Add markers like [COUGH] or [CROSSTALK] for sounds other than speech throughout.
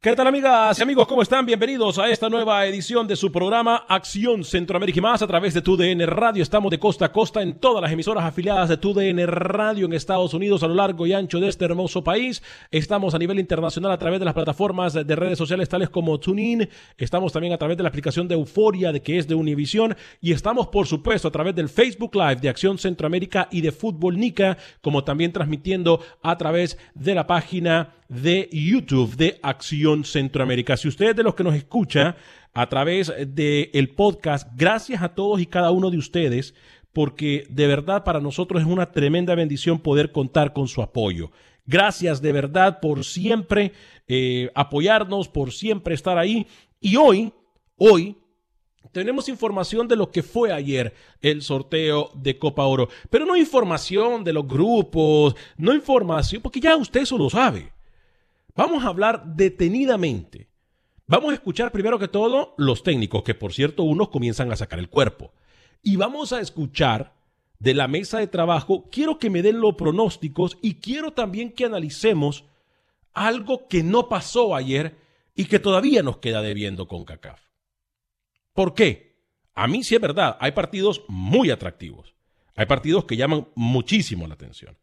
¿Qué tal amigas y amigos? ¿Cómo están? Bienvenidos a esta nueva edición de su programa Acción Centroamérica y más a través de TUDN Radio. Estamos de costa a costa en todas las emisoras afiliadas de TUDN Radio en Estados Unidos a lo largo y ancho de este hermoso país. Estamos a nivel internacional a través de las plataformas de redes sociales tales como TuneIn. Estamos también a través de la aplicación de Euforia, de que es de Univision. Y estamos, por supuesto, a través del Facebook Live de Acción Centroamérica y de Fútbol Nica, como también transmitiendo a través de la página de YouTube de Acción Centroamérica. Si usted es de los que nos escucha a través del el podcast, gracias a todos y cada uno de ustedes, porque de verdad para nosotros es una tremenda bendición poder contar con su apoyo. Gracias de verdad por siempre eh, apoyarnos, por siempre estar ahí. Y hoy, hoy, tenemos información de lo que fue ayer el sorteo de Copa Oro, pero no información de los grupos, no información, porque ya usted eso lo sabe. Vamos a hablar detenidamente. Vamos a escuchar primero que todo los técnicos, que por cierto unos comienzan a sacar el cuerpo. Y vamos a escuchar de la mesa de trabajo, quiero que me den los pronósticos y quiero también que analicemos algo que no pasó ayer y que todavía nos queda debiendo con CACAF. ¿Por qué? A mí sí es verdad, hay partidos muy atractivos. Hay partidos que llaman muchísimo la atención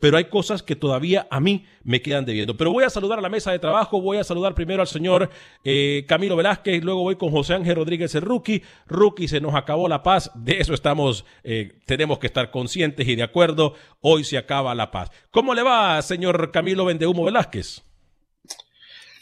pero hay cosas que todavía a mí me quedan debiendo. Pero voy a saludar a la mesa de trabajo, voy a saludar primero al señor eh, Camilo Velázquez, luego voy con José Ángel Rodríguez, el rookie. Rookie, se nos acabó la paz, de eso estamos, eh, tenemos que estar conscientes y de acuerdo, hoy se acaba la paz. ¿Cómo le va, señor Camilo Vendehumo Velázquez?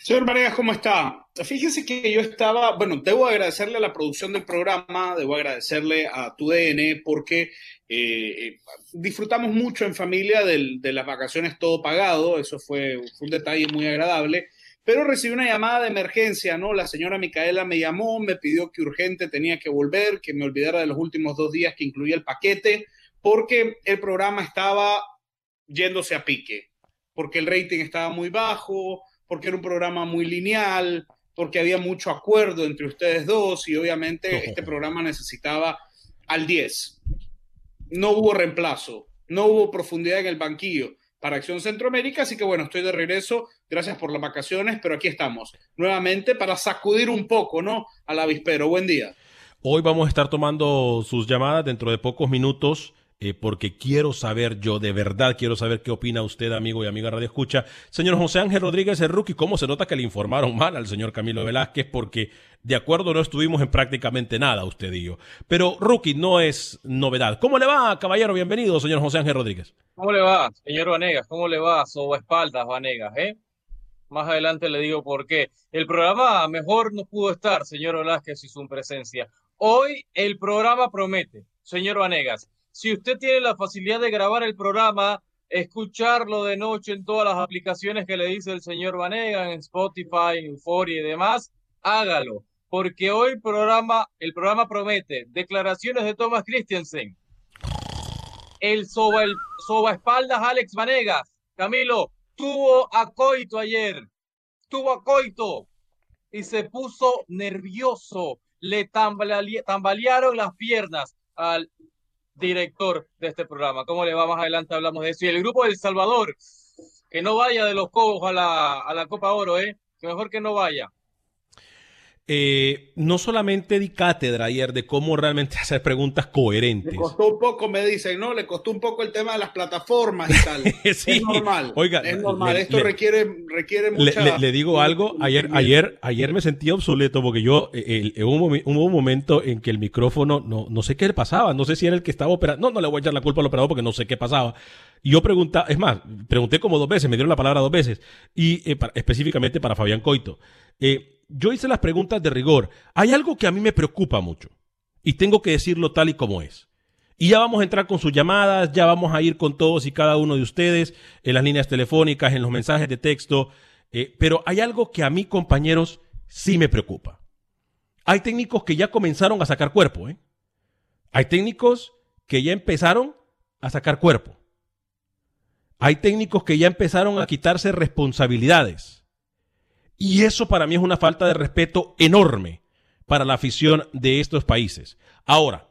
Señor Varegas, ¿cómo está? Fíjese que yo estaba, bueno, debo agradecerle a la producción del programa, debo agradecerle a tu DN porque eh, eh, disfrutamos mucho en familia de las vacaciones todo pagado, eso fue, un detalle muy agradable, pero recibí una llamada de emergencia, ¿no? La señora Micaela me llamó, me pidió que urgente tenía que volver, que me olvidara de los últimos dos días que incluía el paquete, porque el programa estaba yéndose a pique, porque el rating estaba muy bajo, porque era un programa muy lineal, porque había mucho acuerdo entre ustedes dos y obviamente [LAUGHS] este programa necesitaba al 10 no hubo reemplazo, no hubo profundidad en el banquillo para Acción Centroamérica, así que bueno, estoy de regreso, gracias por las vacaciones, pero aquí estamos nuevamente para sacudir un poco, ¿no? Al avispero. Buen día. Hoy vamos a estar tomando sus llamadas dentro de pocos minutos. Eh, porque quiero saber, yo de verdad quiero saber qué opina usted, amigo y amiga Radio Escucha. Señor José Ángel Rodríguez, el rookie, ¿cómo se nota que le informaron mal al señor Camilo Velázquez? Porque de acuerdo no estuvimos en prácticamente nada, usted y yo. Pero rookie no es novedad. ¿Cómo le va, caballero? Bienvenido, señor José Ángel Rodríguez. ¿Cómo le va, señor Vanegas? ¿Cómo le va, soba espaldas, Vanegas, eh? Más adelante le digo por qué. El programa mejor no pudo estar, señor Velázquez, y su presencia. Hoy el programa promete, señor Vanegas si usted tiene la facilidad de grabar el programa, escucharlo de noche en todas las aplicaciones que le dice el señor Vanega, en Spotify, Euphoria y demás, hágalo, porque hoy programa, el programa promete declaraciones de Thomas Christensen, el soba, el espaldas Alex Vanegas, Camilo, tuvo a Coito ayer, tuvo a Coito y se puso nervioso, le tambalearon las piernas al director de este programa. ¿Cómo le va más adelante? Hablamos de eso. Y el grupo del Salvador, que no vaya de los cobos a la, a la Copa Oro, ¿eh? Mejor que no vaya. Eh, no solamente di cátedra ayer de cómo realmente [LAUGHS] hacer preguntas coherentes. Le costó un poco, me dicen, ¿no? Le costó un poco el tema de las plataformas y tal. [LAUGHS] sí. Es normal. Oiga, es normal. Esto requiere, requiere mucha... Le, digo algo, ayer, ayer, ayer me sentí obsoleto porque yo, eh, hubo, un, momento en que el micrófono, no, no sé qué le pasaba, no sé si era el que estaba operando, no, no le voy a echar la culpa al operador porque no sé qué pasaba. Y yo preguntaba, es más, pregunté como dos veces, me dieron la palabra dos veces, y eh, específicamente para Fabián Coito. Eh, yo hice las preguntas de rigor. Hay algo que a mí me preocupa mucho y tengo que decirlo tal y como es. Y ya vamos a entrar con sus llamadas, ya vamos a ir con todos y cada uno de ustedes en las líneas telefónicas, en los mensajes de texto. Eh, pero hay algo que a mí, compañeros, sí me preocupa. Hay técnicos que ya comenzaron a sacar cuerpo. ¿eh? Hay técnicos que ya empezaron a sacar cuerpo. Hay técnicos que ya empezaron a quitarse responsabilidades. Y eso para mí es una falta de respeto enorme para la afición de estos países. Ahora,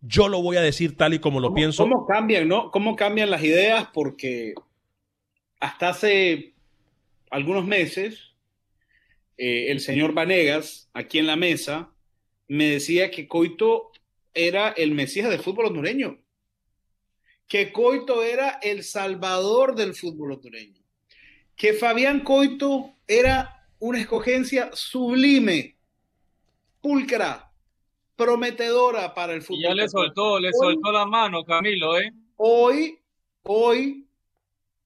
yo lo voy a decir tal y como lo pienso. ¿Cómo cambian, no? ¿Cómo cambian las ideas? Porque hasta hace algunos meses, eh, el señor Vanegas, aquí en la mesa, me decía que Coito era el Mesías del fútbol hondureño. Que Coito era el salvador del fútbol hondureño. Que Fabián Coito era una escogencia sublime, pulcra, prometedora para el fútbol. ya le soltó, le soltó la mano, Camilo, ¿eh? Hoy, hoy,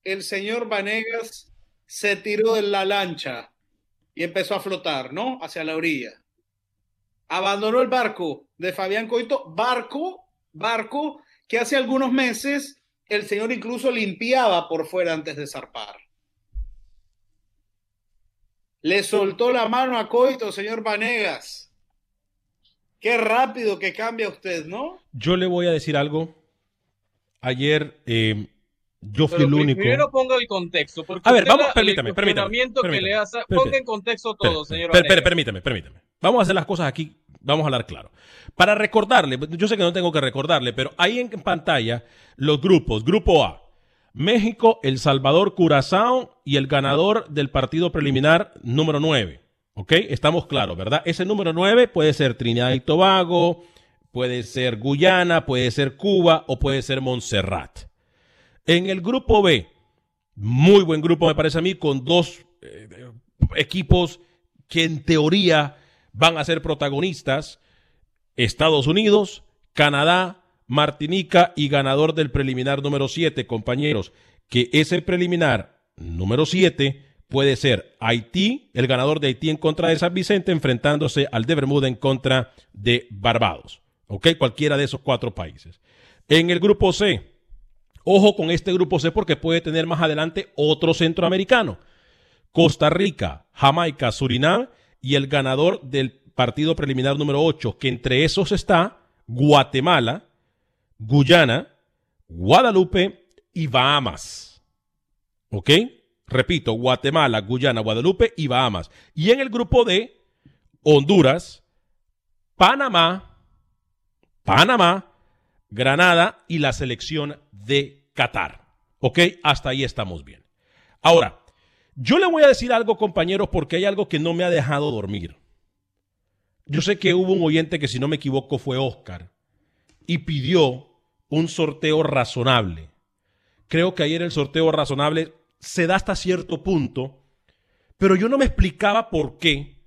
el señor Vanegas se tiró de la lancha y empezó a flotar, ¿no? Hacia la orilla. Abandonó el barco de Fabián Coito, barco, barco que hace algunos meses el señor incluso limpiaba por fuera antes de zarpar. Le soltó la mano a Coito, señor Vanegas. Qué rápido que cambia usted, ¿no? Yo le voy a decir algo. Ayer eh, yo fui el único. Primero ponga el contexto. a ver, vamos, permítame, permítame, ponga en contexto todo, señor. permítame, permítame. Vamos a hacer las cosas aquí, vamos a hablar claro. Para recordarle, yo sé que no tengo que recordarle, pero ahí en pantalla los grupos. Grupo A, México, El Salvador, Curazao y el ganador del partido preliminar número 9. ¿Ok? Estamos claros, ¿verdad? Ese número 9 puede ser Trinidad y Tobago, puede ser Guyana, puede ser Cuba o puede ser Montserrat. En el grupo B, muy buen grupo me parece a mí, con dos eh, equipos que en teoría van a ser protagonistas, Estados Unidos, Canadá Martinica y ganador del preliminar número 7, compañeros, que ese preliminar número 7 puede ser Haití, el ganador de Haití en contra de San Vicente, enfrentándose al de Bermuda en contra de Barbados. ¿Ok? Cualquiera de esos cuatro países. En el grupo C, ojo con este grupo C porque puede tener más adelante otro centroamericano. Costa Rica, Jamaica, Surinam y el ganador del partido preliminar número 8, que entre esos está Guatemala, Guyana, Guadalupe y Bahamas. ¿Ok? Repito, Guatemala, Guyana, Guadalupe y Bahamas. Y en el grupo D, Honduras, Panamá, Panamá, Granada y la selección de Qatar. ¿Ok? Hasta ahí estamos bien. Ahora, yo le voy a decir algo, compañeros, porque hay algo que no me ha dejado dormir. Yo sé que hubo un oyente que, si no me equivoco, fue Oscar, y pidió un sorteo razonable. Creo que ayer el sorteo razonable se da hasta cierto punto, pero yo no me explicaba por qué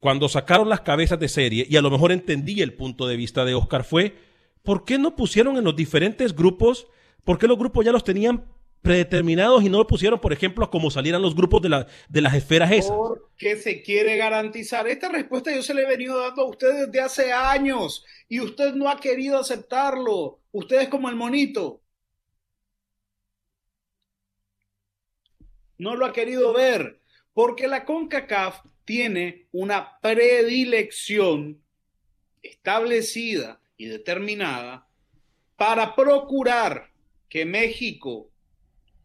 cuando sacaron las cabezas de serie, y a lo mejor entendí el punto de vista de Oscar, fue ¿por qué no pusieron en los diferentes grupos? ¿Por qué los grupos ya los tenían predeterminados y no lo pusieron, por ejemplo, como salieran los grupos de, la, de las esferas esas? Porque se quiere garantizar. Esta respuesta yo se le he venido dando a usted desde hace años y usted no ha querido aceptarlo. Usted es como el monito. no lo ha querido ver, porque la CONCACAF tiene una predilección establecida y determinada para procurar que México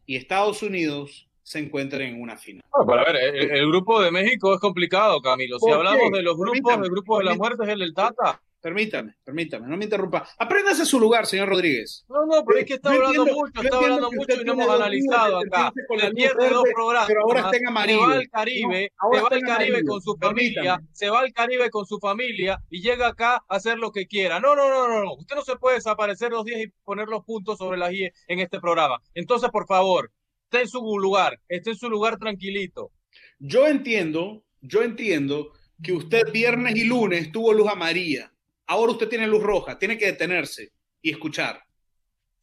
y Estados Unidos se encuentren en una final. a ver, el, grupo de México es complicado, Camilo. Si hablamos de los grupos, el grupo de la muerte es el del Tata. Permítame, permítame, no me interrumpa. Apréndase su lugar, señor Rodríguez. No, no, pero es que está hablando mucho, está hablando mucho y no hemos analizado acá. Se pierde dos programas. Pero ahora está en amarillo. Se va al Caribe, se va al Caribe con su familia, se va al Caribe con su familia y llega acá a hacer lo que quiera. No, no, no, no, no. Usted no se puede desaparecer los días y poner los puntos sobre las I en este programa. Entonces, por favor, esté en su lugar, esté en su lugar tranquilito. Yo entiendo, yo entiendo que usted viernes y lunes tuvo luz amarilla Ahora usted tiene luz roja, tiene que detenerse y escuchar.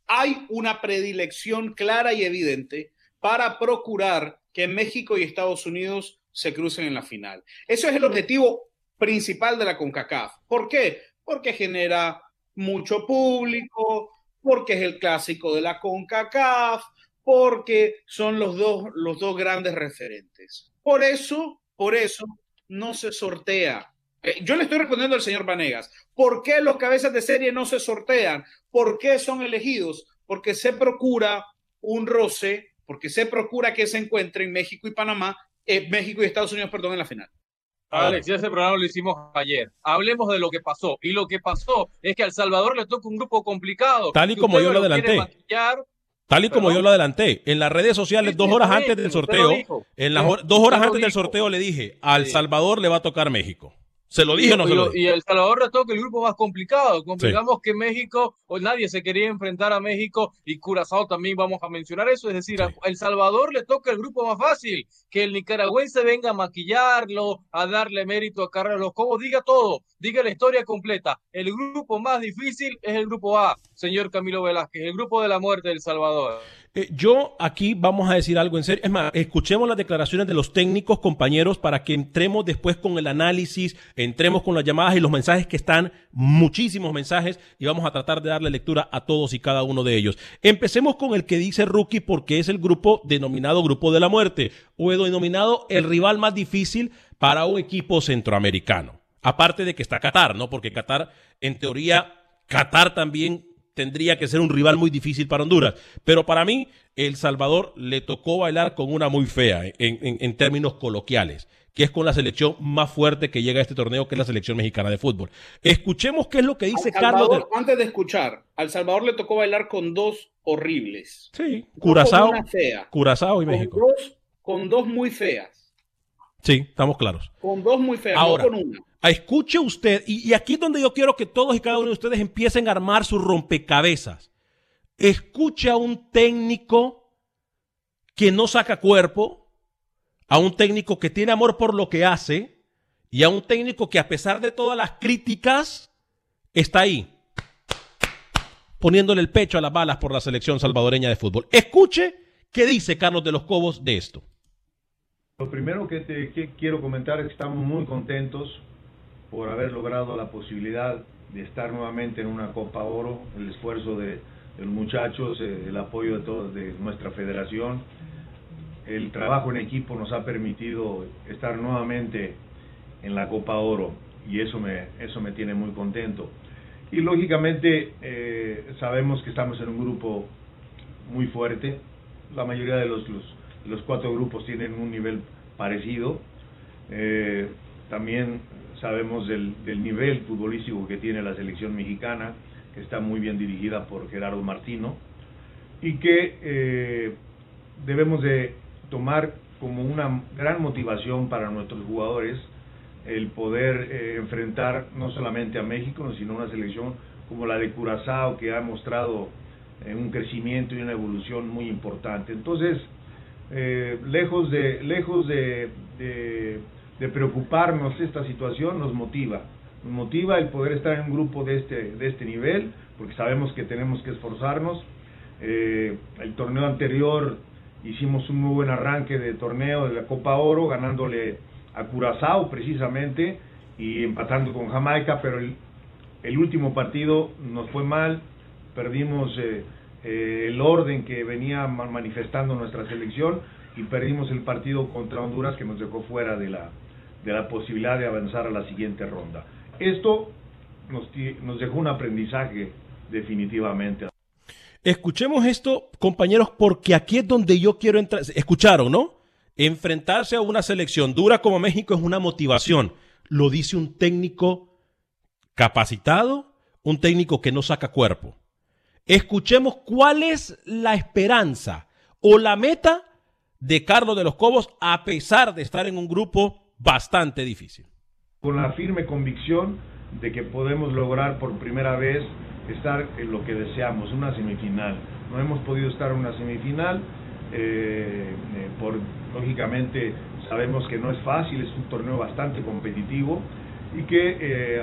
Hay una predilección clara y evidente para procurar que México y Estados Unidos se crucen en la final. Eso es el objetivo principal de la CONCACAF. ¿Por qué? Porque genera mucho público, porque es el clásico de la CONCACAF, porque son los dos, los dos grandes referentes. Por eso, por eso no se sortea eh, yo le estoy respondiendo al señor Vanegas. ¿Por qué los cabezas de serie no se sortean? ¿Por qué son elegidos? Porque se procura un roce, porque se procura que se encuentren México y Panamá, eh, México y Estados Unidos, perdón, en la final. Alex, ese programa lo hicimos ayer. Hablemos de lo que pasó. Y lo que pasó es que a El Salvador le toca un grupo complicado. Tal y como yo lo adelanté. Tal y como yo lo adelanté, en las redes sociales, dos horas antes del sorteo, en las dos horas antes del sorteo le dije, al Salvador le va a tocar México. ¿Se lo dije o no se lo Y El Salvador le toca el grupo más complicado. Complicamos que México, o nadie se quería enfrentar a México y Curazao también vamos a mencionar eso. Es decir, a El Salvador le toca el grupo más fácil. Que el nicaragüense venga a maquillarlo, a darle mérito a Carlos Cobos, diga todo, diga la historia completa. El grupo más difícil es el grupo A, señor Camilo Velázquez, el grupo de la muerte del Salvador. Eh, yo aquí vamos a decir algo en serio. Es más, escuchemos las declaraciones de los técnicos compañeros para que entremos después con el análisis, entremos con las llamadas y los mensajes que están, muchísimos mensajes, y vamos a tratar de darle lectura a todos y cada uno de ellos. Empecemos con el que dice Rookie porque es el grupo denominado Grupo de la Muerte, o denominado el rival más difícil para un equipo centroamericano. Aparte de que está Qatar, ¿no? Porque Qatar, en teoría, Qatar también tendría que ser un rival muy difícil para Honduras. Pero para mí, El Salvador le tocó bailar con una muy fea en, términos coloquiales, que es con la selección más fuerte que llega a este torneo, que es la selección mexicana de fútbol. Escuchemos qué es lo que dice Carlos. Antes de escuchar, al Salvador le tocó bailar con dos horribles. Sí, Curazao, Curazao y México. con dos muy feas. Sí, estamos claros. Con dos muy feas, no con una escuche usted, y, aquí es donde yo quiero que todos y cada uno de ustedes empiecen a armar su rompecabezas. Escuche a un técnico que no saca cuerpo, a un técnico que tiene amor por lo que hace, y a un técnico que a pesar de todas las críticas, está ahí, poniéndole el pecho a las balas por la selección salvadoreña de fútbol. Escuche qué dice Carlos de los Cobos de esto. Lo primero que, quiero comentar es que estamos muy contentos por haber logrado la posibilidad de estar nuevamente en una Copa Oro, el esfuerzo de, los muchachos, eh, el apoyo de todos de nuestra federación, el trabajo en equipo nos ha permitido estar nuevamente en la Copa Oro y eso me, eso me tiene muy contento. Y lógicamente eh, sabemos que estamos en un grupo muy fuerte, la mayoría de los, los, cuatro grupos tienen un nivel parecido. Eh, también sabemos del, nivel futbolístico que tiene la selección mexicana, que está muy bien dirigida por Gerardo Martino, y que eh, debemos de tomar como una gran motivación para nuestros jugadores el poder eh, enfrentar no solamente a México, sino una selección como la de Curazao, que ha mostrado eh, un crecimiento y una evolución muy importante. Entonces, lejos de, lejos de preocuparnos esta situación nos motiva. Nos motiva el poder estar en un grupo de este, de este nivel, porque sabemos que tenemos que esforzarnos. Eh, el torneo anterior hicimos un muy buen arranque de torneo de la Copa Oro, ganándole a Curazao precisamente y empatando con Jamaica, pero el, el último partido nos fue mal, perdimos eh, eh, el orden que venía manifestando nuestra selección, y perdimos el partido contra Honduras que nos dejó fuera de la, de la posibilidad de avanzar a la siguiente ronda. Esto nos, dejó un aprendizaje definitivamente. Escuchemos esto, compañeros, porque aquí es donde yo quiero entrar. Escucharon, ¿no? Enfrentarse a una selección dura como México es una motivación. Lo dice un técnico capacitado, un técnico que no saca cuerpo. Escuchemos cuál es la esperanza o la meta de Carlos de los Cobos a pesar de estar en un grupo bastante difícil. Con la firme convicción de que podemos lograr por primera vez estar en lo que deseamos, una semifinal. No hemos podido estar en una semifinal, eh, eh, por, lógicamente sabemos que no es fácil, es un torneo bastante competitivo y que eh,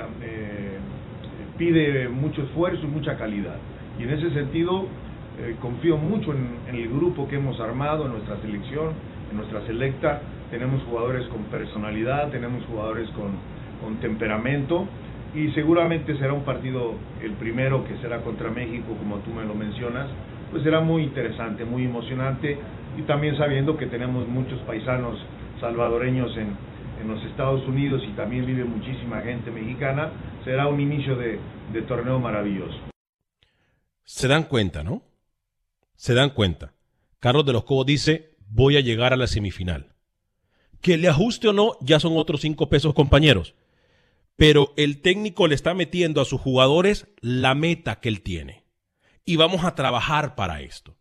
pide mucho esfuerzo y mucha calidad. Y en ese sentido confío mucho en, el grupo que hemos armado, en nuestra selección, en nuestra selecta. Tenemos jugadores con personalidad, tenemos jugadores con, con temperamento y seguramente será un partido, el primero que será contra México, como tú me lo mencionas, pues será muy interesante, muy emocionante y también sabiendo que tenemos muchos paisanos salvadoreños en, en los Estados Unidos y también vive muchísima gente mexicana, será un inicio de, de torneo maravilloso. Se dan cuenta, ¿no? Se dan cuenta. Carlos de los Cobos dice, voy a llegar a la semifinal. Que le ajuste o no, ya son otros cinco pesos, compañeros pero el técnico le está metiendo a sus jugadores la meta que él tiene. Y vamos a trabajar para esto.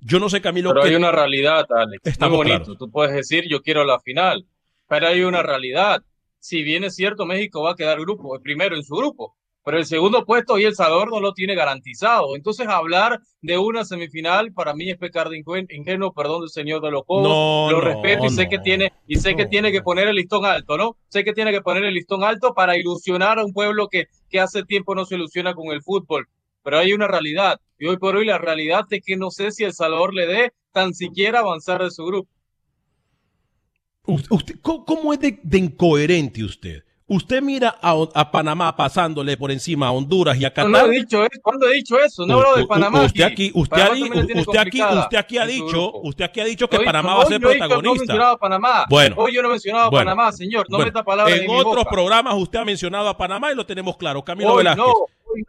Yo no sé, Camilo. Pero hay una realidad, Alex. Está muy bonito. Tú puedes decir, yo quiero la final. Pero hay una realidad. Si bien es cierto, México va a quedar grupo, primero en su grupo pero el segundo puesto y El Salvador no lo tiene garantizado. Entonces, hablar de una semifinal para mí es pecar de ingenuo, perdón del señor de los juegos. lo respeto y sé que tiene y sé que tiene que poner el listón alto, ¿no? Sé que tiene que poner el listón alto para ilusionar a un pueblo que, que hace tiempo no se ilusiona con el fútbol. Pero hay una realidad y hoy por hoy la realidad es que no sé si El Salvador le dé tan siquiera avanzar de su grupo. Usted, ¿Cómo es de incoherente usted? Usted mira a, Panamá pasándole por encima a Honduras y a Qatar. No, he dicho eso. ¿Cuándo he dicho eso? No hablo de Panamá. Usted aquí, usted, usted aquí, usted aquí ha dicho, usted aquí ha dicho que Panamá va a ser protagonista. No he Panamá. Bueno, hoy yo no he mencionado a Panamá, señor. No meta palabras en, en otros programas usted ha mencionado a Panamá y lo tenemos claro. Camilo Velázquez. No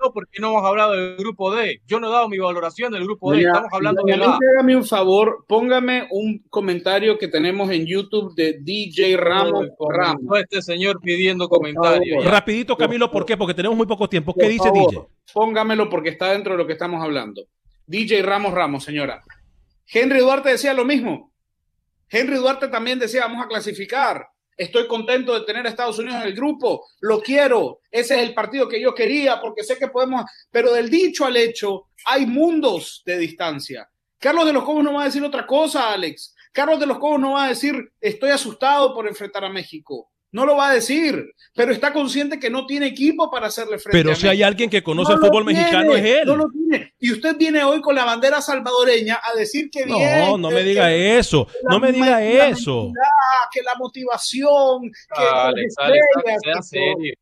no, porque no hemos hablado del grupo D. Yo no he dado mi valoración del grupo D. Estamos hablando de la. Hágame un favor, póngame un comentario que tenemos en YouTube de DJ Ramos Ramos. Este señor pidiendo comentarios. Rapidito, Camilo, ¿por qué? Porque tenemos muy poco tiempo. ¿Qué dice DJ? Póngamelo porque está dentro de lo que estamos hablando. DJ Ramos Ramos, señora. Henry Duarte decía lo mismo. Henry Duarte también decía, vamos a clasificar. Estoy contento de tener a Estados Unidos en el grupo, lo quiero, ese es el partido que yo quería porque sé que podemos, pero del dicho al hecho hay mundos de distancia. Carlos de los Cobos no va a decir otra cosa, Alex. Carlos de los Cobos no va a decir estoy asustado por enfrentar a México. No lo va a decir, pero está consciente que no tiene equipo para hacerle frente. Pero si hay alguien que conoce el fútbol mexicano es él. No lo tiene. Y usted viene hoy con la bandera salvadoreña a decir que no, bien. No, no me diga eso. No me diga eso. Que la motivación, que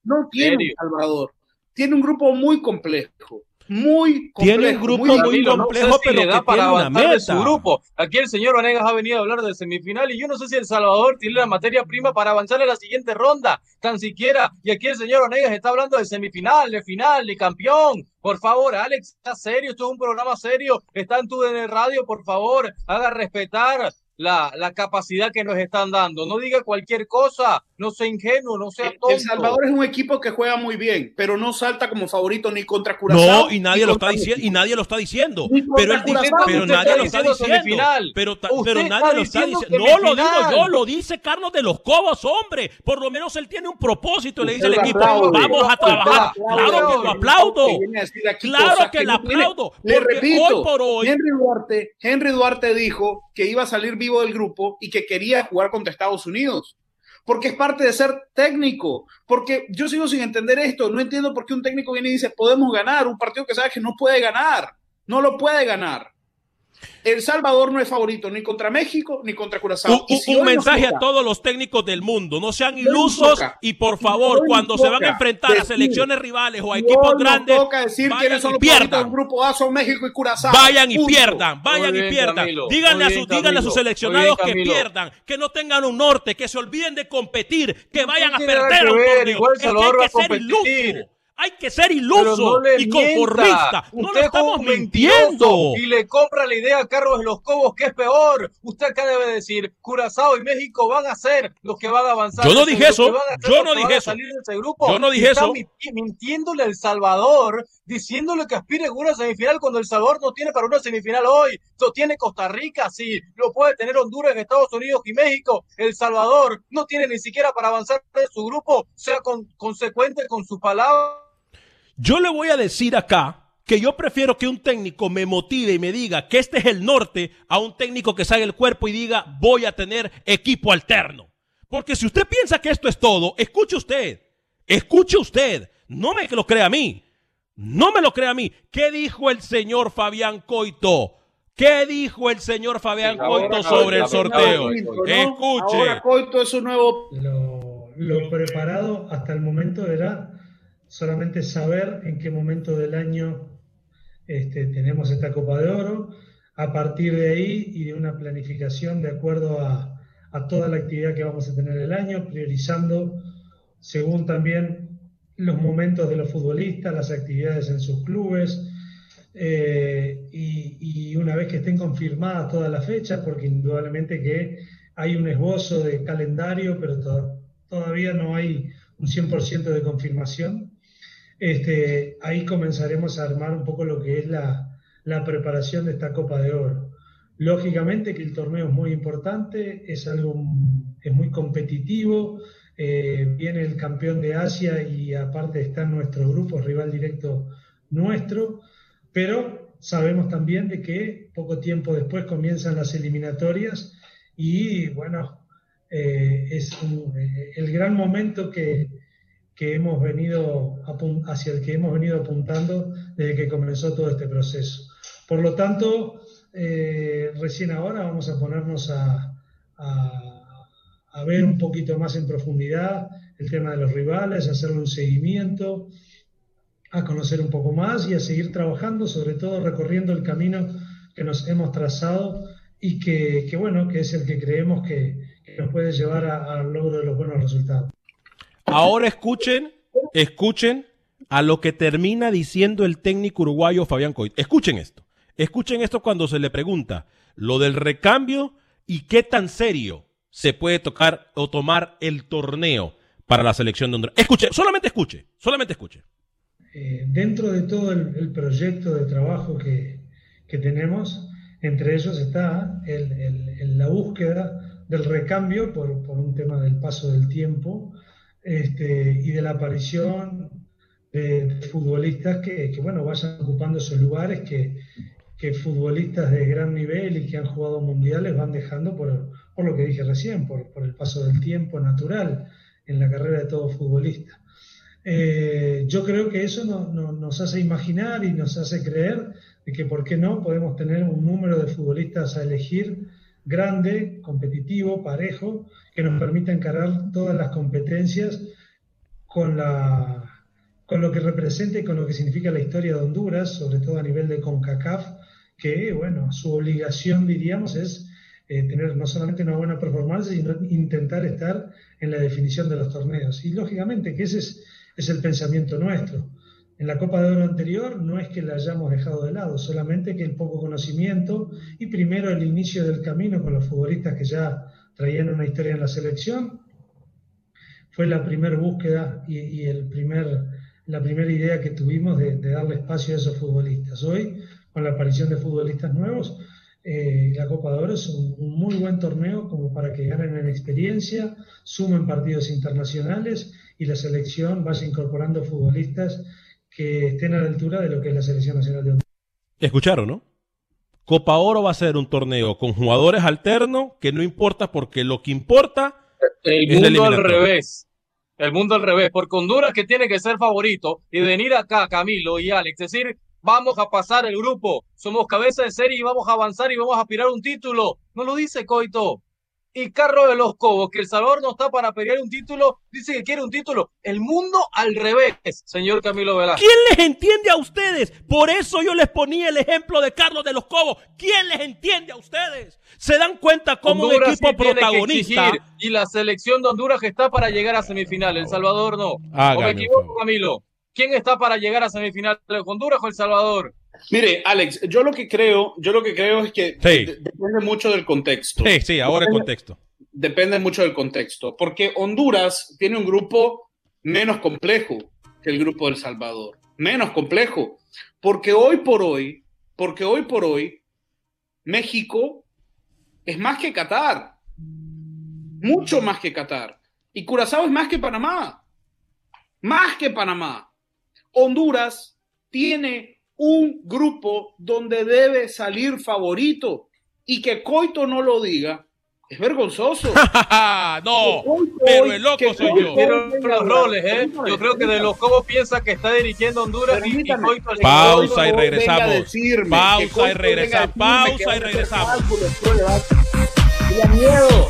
no tiene Salvador. Tiene un grupo muy complejo muy complejo. Tiene un grupo muy, complejo, pero le da para avanzar de su grupo. Aquí el señor Vanegas ha venido a hablar del semifinal y yo no sé si El Salvador tiene la materia prima para avanzar a la siguiente ronda, tan siquiera. Y aquí el señor Vanegas está hablando de semifinal, de final, de campeón. Por favor, Alex, está serio, esto es un programa serio. Está en tu DN Radio, por favor, haga respetar la, la, capacidad que nos están dando. No diga cualquier cosa, no sea ingenuo, no sea tonto. El Salvador es un equipo que juega muy bien, pero no salta como favorito ni contra Curazao. No, y nadie lo está diciendo, y nadie lo está diciendo. Pero él dice, pero nadie lo está diciendo. Pero, pero nadie lo está diciendo. No lo digo yo, lo dice Carlos de los Cobos, hombre. Por lo menos él tiene un propósito, le dice el equipo, vamos a trabajar. Claro que lo aplaudo. Claro que lo aplaudo. Le repito, por hoy, Henry Duarte, Henry Duarte dijo que iba a salir vivo del grupo y que quería jugar contra Estados Unidos. Porque es parte de ser técnico. Porque yo sigo sin entender esto. No entiendo por qué un técnico viene y dice, podemos ganar un partido que sabe que no puede ganar. No lo puede ganar. El Salvador no es favorito ni contra México ni contra Curazao. Un, mensaje a todos los técnicos del mundo, no sean ilusos y por favor, cuando se van a enfrentar a selecciones rivales o a equipos grandes, decir quiénes son los pierdan. grupo A son México y Curazao. Vayan y pierdan, vayan y pierdan. díganle, a sus, díganle a sus seleccionados que pierdan, que no tengan un norte, que se olviden de competir, que vayan a perder un torneo. Es que hay que ser iluso. Hay que ser iluso y conformista. No le estamos mintiendo. Y le compra la idea a Carlos Los Cobos, que es peor. Usted acá debe decir, Curazao y México van a ser los que van a avanzar. Yo no dije eso. Yo no dije eso. Yo no dije eso. mintiéndole al Salvador, diciéndole que aspire a una semifinal cuando El Salvador no tiene para una semifinal hoy. Lo tiene Costa Rica, sí. Lo puede tener Honduras, Estados Unidos y México. El Salvador no tiene ni siquiera para avanzar en su grupo. Sea consecuente con sus palabras yo le voy a decir acá que yo prefiero que un técnico me motive y me diga que este es el norte a un técnico que salga el cuerpo y diga voy a tener equipo alterno. Porque si usted piensa que esto es todo, escuche usted, escuche usted, no me lo crea a mí, no me lo crea a mí. ¿Qué dijo el señor Fabián Coito? ¿Qué dijo el señor Fabián Coito sobre el sorteo? Escuche. Ahora Coito es un nuevo... lo preparado hasta el momento era solamente saber en qué momento del año este, tenemos esta Copa de Oro, a partir de ahí y de una planificación de acuerdo a, toda la actividad que vamos a tener el año, priorizando según también los momentos de los futbolistas, las actividades en sus clubes, eh, y, una vez que estén confirmadas todas las fechas, porque indudablemente que hay un esbozo de calendario, pero todavía no hay un 100% de confirmación, este, ahí comenzaremos a armar un poco lo que es la, preparación de esta Copa de Oro. Lógicamente que el torneo es muy importante, es algo es muy competitivo, eh, viene el campeón de Asia y aparte está en nuestro grupo, rival directo nuestro, pero sabemos también de que poco tiempo después comienzan las eliminatorias y bueno, eh, es eh, el gran momento que, que hemos venido hacia el que hemos venido apuntando desde que comenzó todo este proceso. Por lo tanto, eh, recién ahora vamos a ponernos a, ver un poquito más en profundidad el tema de los rivales, hacerle un seguimiento, a conocer un poco más y a seguir trabajando, sobre todo recorriendo el camino que nos hemos trazado y que, que bueno, que es el que creemos que, nos puede llevar al logro de los buenos resultados. Ahora escuchen, escuchen a lo que termina diciendo el técnico uruguayo Fabián Coit. Escuchen esto. Escuchen esto cuando se le pregunta lo del recambio y qué tan serio se puede tocar o tomar el torneo para la selección de Honduras. Escuche, solamente escuche, solamente escuche. Eh, dentro de todo el, proyecto de trabajo que, tenemos, entre ellos está la búsqueda del recambio por, por, un tema del paso del tiempo este, y de la aparición de, futbolistas que, bueno, vayan ocupando esos lugares que, que, futbolistas de gran nivel y que han jugado mundiales van dejando por, por lo que dije recién, por, por, el paso del tiempo natural en la carrera de todo futbolista. Eh, yo creo que eso nos hace imaginar y nos hace creer de que, ¿por qué no?, podemos tener un número de futbolistas a elegir grande, competitivo, parejo, que nos permita encarar todas las competencias con, la, lo que representa y con lo que significa la historia de Honduras, sobre todo a nivel de CONCACAF, que, bueno, su obligación, diríamos, es eh, tener no solamente una buena performance, sino intentar estar en la definición de los torneos. Y lógicamente que ese es, es el pensamiento nuestro. En la Copa de Oro anterior no es que la hayamos dejado de lado, solamente que el poco conocimiento y primero el inicio del camino con los futbolistas que ya traían una historia en la selección fue la primera búsqueda y, el primer, la primera idea que tuvimos de, darle espacio a esos futbolistas. Hoy, con la aparición de futbolistas nuevos, eh, la Copa de Oro es un, un, muy buen torneo como para que ganen en experiencia, sumen partidos internacionales y la selección vaya incorporando futbolistas que estén a la altura de lo que es la Selección Nacional de Honduras. Escucharon, ¿no? Copa Oro va a ser un torneo con jugadores alternos que no importa porque lo que importa el mundo al revés. El mundo al revés, porque Honduras que tiene que ser favorito y venir acá, Camilo y Alex, decir vamos a pasar el grupo, somos cabeza de serie y vamos a avanzar y vamos a aspirar un título. No lo dice Coito. Y Carlos de los Cobos, que El Salvador no está para pelear un título, dice que quiere un título. El mundo al revés, señor Camilo Velázquez. ¿Quién les entiende a ustedes? Por eso yo les ponía el ejemplo de Carlos de los Cobos. ¿Quién les entiende a ustedes? ¿Se dan cuenta cómo un equipo sí que protagonista... y la selección de Honduras está para llegar a semifinal, El Salvador no. ¿O me equivoco. Camilo? ¿Quién está para llegar a semifinal, Honduras o El Salvador? Mire, Alex, yo lo que creo, yo lo que creo es que Sí. depende mucho del contexto. Sí, sí, ahora el contexto. Depende mucho del contexto, porque Honduras tiene un grupo menos complejo que el grupo del Salvador, menos complejo, porque hoy por hoy, porque hoy por hoy México es más que Qatar, mucho más que Qatar, y Curazao es más que Panamá, más que Panamá. Honduras tiene un grupo donde debe salir favorito y que Coito no lo diga es vergonzoso. [LAUGHS] no, Coito pero hoy- el loco soy Coito yo. A los roles, ¿eh? Yo creo que de los Cobos piensa que está dirigiendo Honduras y- y. Coito Pausa y regresamos. Pausa y regresa- venga a decirme pausa y regresamos. pero da miedo.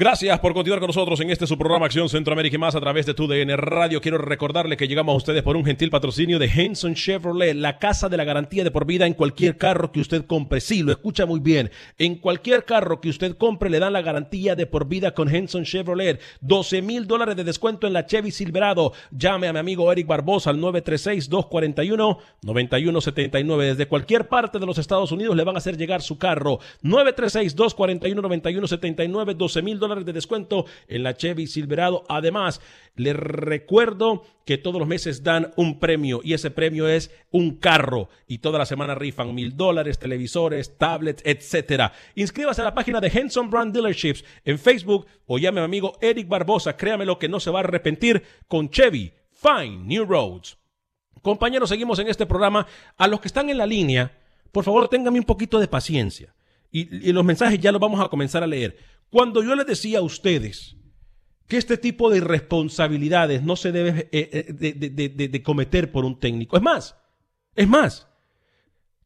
Gracias por continuar con nosotros en este su programa Acción Centroamérica y más a través de tu DN Radio. Quiero recordarle que llegamos a ustedes por un gentil patrocinio de Henson Chevrolet, la casa de la garantía de por vida en cualquier carro que usted compre. Sí, lo escucha muy bien. En cualquier carro que usted compre le dan la garantía de por vida con Henson Chevrolet. 12 mil dólares de descuento en la Chevy Silverado. Llame a mi amigo Eric Barbosa al 936-241-9179. Desde cualquier parte de los Estados Unidos le van a hacer llegar su carro. 936-241-9179. 12 mil dólares de descuento en la Chevy Silverado. Además, les recuerdo que todos los meses dan un premio y ese premio es un carro y toda la semana rifan mil dólares, televisores, tablets, etcétera. Inscríbase a la página de Henson Brand Dealerships en Facebook o llame a mi amigo Eric Barbosa. Créame lo que no se va a arrepentir con Chevy. Fine New Roads. Compañeros, seguimos en este programa. A los que están en la línea, por favor, ténganme un poquito de paciencia. Y, y los mensajes ya los vamos a comenzar a leer. Cuando yo les decía a ustedes que este tipo de irresponsabilidades no se debe eh, eh, de, cometer por un técnico. Es más, es más,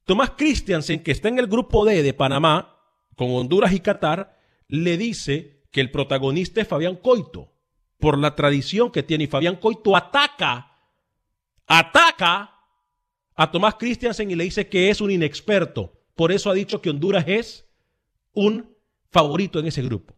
Tomás Christiansen, que está en el grupo D de Panamá, con Honduras y Qatar, le dice que el protagonista es Fabián Coito, por la tradición que tiene. Y Fabián Coito ataca, ataca a Tomás Christiansen y le dice que es un inexperto. Por eso ha dicho que Honduras es un favorito en ese grupo.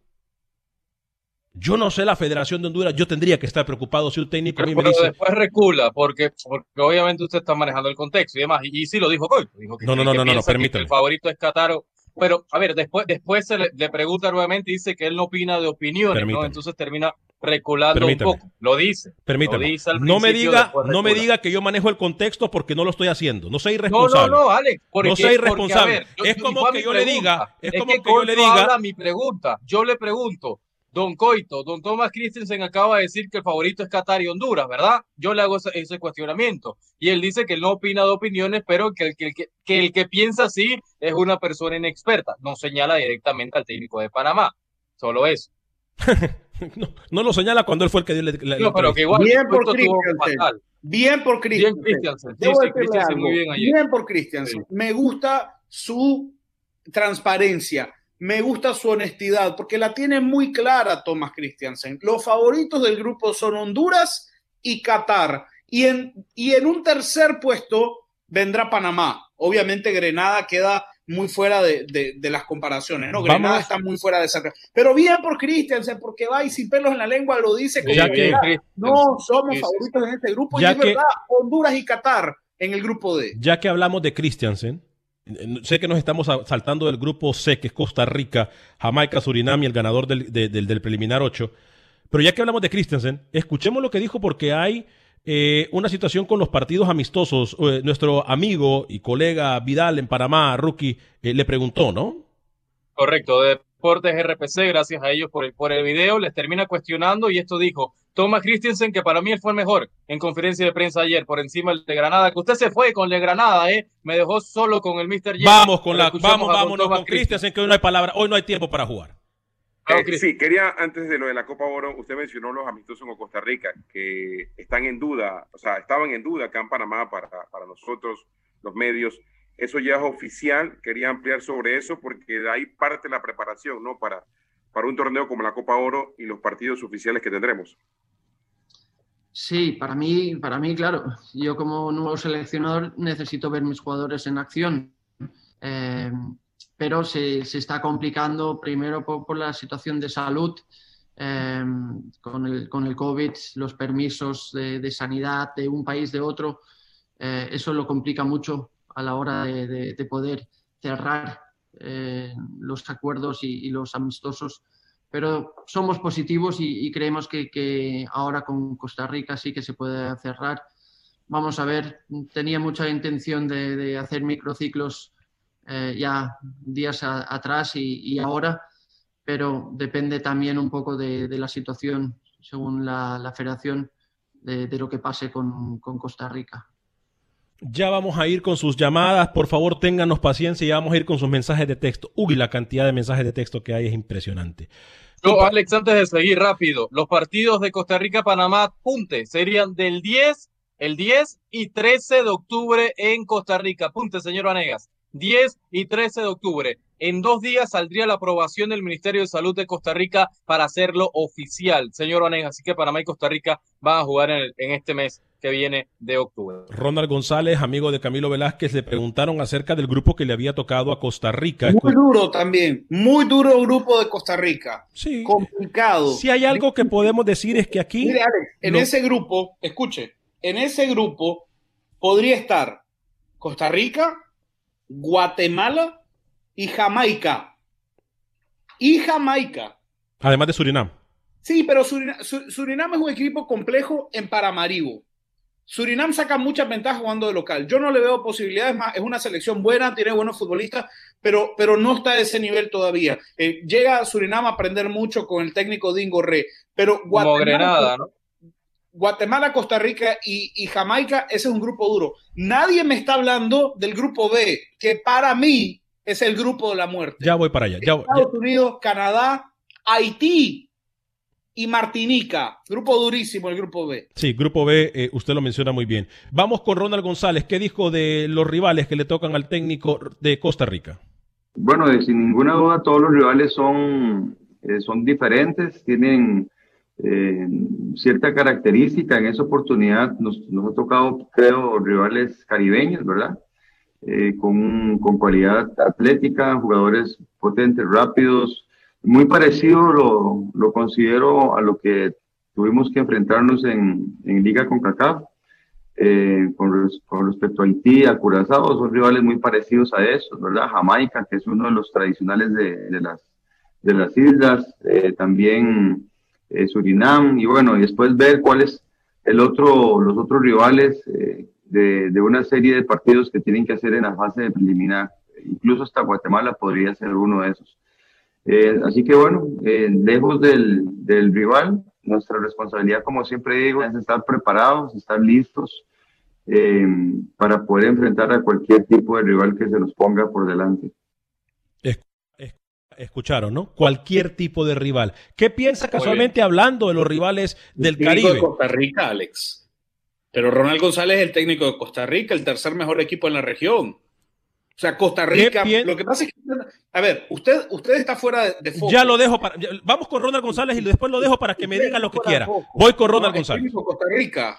Yo no sé la Federación de Honduras, yo tendría que estar preocupado si un técnico a mí me Pero dice... después recula, porque, porque obviamente usted está manejando el contexto y demás. Y, y sí lo dijo que, No, no, no, que no, no, no, permítame. El favorito es Cataro. Pero, a ver, después, después se le, le pregunta nuevamente y dice que él no opina de opiniones. ¿no? Entonces termina reculando Permítame. un poco. Lo dice. Permítame. Lo dice al No me diga, no me diga que yo manejo el contexto porque no lo estoy haciendo. No soy No, irresponsable. no, no, Alex. Porque, No soy porque, irresponsable. a ver, yo- Es como que yo le pregunta. diga- es como que, que yo le diga- mi pregunta. Yo le pregunto, don Coito, don Thomas Christensen acaba de decir que el favorito es Qatar y Honduras, ¿verdad? Yo le hago ese, ese cuestionamiento. Y él dice que él no opina de opiniones, pero que el que, el que, que el que piensa así es una persona inexperta. No señala directamente al técnico de Panamá. Solo eso. [LAUGHS] No, no lo señala cuando él fue el que dio la, la- No, pero que igual Bien por Christensen. fatal. Bien por Bien Christensen. Christensen. Sí, sí, Christensen algo. muy bien ayer. Bien por Christiansen. Me gusta su transparencia. Me gusta su honestidad, porque la tiene muy clara Thomas Christiansen. Los favoritos del grupo son Honduras y Qatar. Y en, y en un tercer puesto vendrá Panamá. Obviamente Grenada queda muy fuera de, de- de las comparaciones, ¿no? Grenada Vamos. está muy fuera de esa. Pero bien por Christiansen, porque va y sin pelos en la lengua lo dice como Ya que no somos favoritos en este grupo. Ya y es que- verdad, Honduras y Qatar en el grupo D. Ya que hablamos de Christiansen, Sé que nos estamos saltando del grupo C, que es Costa Rica, Jamaica, Surinam y el ganador del, del, preliminar 8. Pero ya que hablamos de Christensen, escuchemos lo que dijo porque hay eh, una situación con los partidos amistosos. Eh, nuestro amigo y colega Vidal en Panamá, Rookie, eh, le preguntó, ¿no? Correcto, de Deportes RPC, gracias a ellos por el, por el video, les termina cuestionando y esto dijo Thomas Christensen, que para mí él fue el mejor en conferencia de prensa ayer, por encima del de Granada, que usted se fue con el de Granada, ¿eh? Me dejó solo con el Mr. Vamos con la, vamos, vámonos con Christensen, que hoy no hay palabra, hoy no hay tiempo para jugar. Eh, sí, quería, antes de lo de la Copa Oro, usted mencionó los amistosos en Costa Rica, que están en duda, o sea, estaban en duda acá en Panamá para, para nosotros, los medios. Eso ya es oficial, quería ampliar sobre eso porque de ahí parte la preparación, ¿no? Para, para un torneo como la Copa Oro y los partidos oficiales que tendremos. Sí, para mí, para mí, claro, yo como nuevo seleccionador necesito ver mis jugadores en acción, eh, pero se, se, está complicando primero por, la situación de salud, eh, con, el, con el COVID, los permisos de, sanidad de un país de otro, eh, eso lo complica mucho a la hora de, de, poder cerrar los acuerdos y, y los amistosos pero somos positivos y, creemos que, ahora con Costa Rica sí que se puede cerrar. Vamos a ver, tenía mucha intención de, hacer microciclos eh, ya días atrás y, ahora, pero depende también un poco de, la situación, según la, federación, de, lo que pase con, Costa Rica. Ya vamos a ir con sus llamadas. Por favor, ténganos paciencia y vamos a ir con sus mensajes de texto. Uy, la cantidad de mensajes de texto que hay es impresionante. Yo, Alex, antes de seguir rápido, los partidos de Costa Rica-Panamá, punte, serían del 10, el 10 y 13 de octubre en Costa Rica. Punte, señor Vanegas. 10 y 13 de octubre. En dos días saldría la aprobación del Ministerio de Salud de Costa Rica para hacerlo oficial, señor Vanegas. Así que Panamá y Costa Rica van a jugar en, en este mes que viene de octubre. Ronald González, amigo de Camilo Velázquez, le preguntaron acerca del grupo que le había tocado a Costa Rica. Muy duro también, muy duro grupo de Costa Rica. Sí. Complicado. Si hay algo que podemos decir es que aquí... Mire, Alex, en ese grupo, escuche, en ese grupo podría estar Costa Rica, Guatemala y Jamaica. Y Jamaica. Además de Surinam. Sí, pero Surinam es un equipo complejo en Paramaribo. Surinam saca muchas ventajas jugando de local. Yo no le veo posibilidades más. Es una selección buena, tiene buenos futbolistas, pero, pero no está a ese nivel todavía. Eh, llega Surinam a aprender mucho con el técnico Dingo Re. Pero Guatemala, Guatemala Costa Rica y, Jamaica, ese es un grupo duro. Nadie me está hablando del grupo B, que para mí es el grupo de la muerte. Ya voy para allá. Estados Unidos, Canadá, Haití, y Martinica. Grupo durísimo, el grupo B. Sí, grupo B, eh, usted lo menciona muy bien. Vamos con Ronald González. ¿Qué dijo de los rivales que le tocan al técnico de Costa Rica? Bueno, sin ninguna duda todos los rivales son, eh, son diferentes, tienen eh, cierta característica. En esa oportunidad nos, nos ha tocado, creo, rivales caribeños, ¿verdad? Con, con cualidad atlética, jugadores potentes, rápidos, muy parecido lo, lo, considero a lo que tuvimos que enfrentarnos en, en Liga con CACAF. Eh, con, con, respecto a Haití, a Curazao, son rivales muy parecidos a eso, ¿verdad? Jamaica, que es uno de los tradicionales de, de las, de las islas, eh, también eh, Surinam, y bueno, y después ver cuáles el otro, los otros rivales eh, de, de, una serie de partidos que tienen que hacer en la fase de preliminar. Incluso hasta Guatemala podría ser uno de esos. Eh, así que bueno, eh, lejos del, del, rival, nuestra responsabilidad, como siempre digo, es estar preparados, estar listos eh, para poder enfrentar a cualquier tipo de rival que se nos ponga por delante. Escucharon, ¿no? Cualquier tipo de rival. ¿Qué piensa casualmente hablando de los rivales del el Caribe? De Costa Rica, Alex. Pero Ronald González es el técnico de Costa Rica, el tercer mejor equipo en la región. O sea, Costa Rica. Lo que pasa es que. A ver, usted, usted está fuera de, foco. Ya lo dejo para. Vamos con Ronald González y después lo dejo para que me diga lo que quiera. Voy con Ronald González. Costa Rica.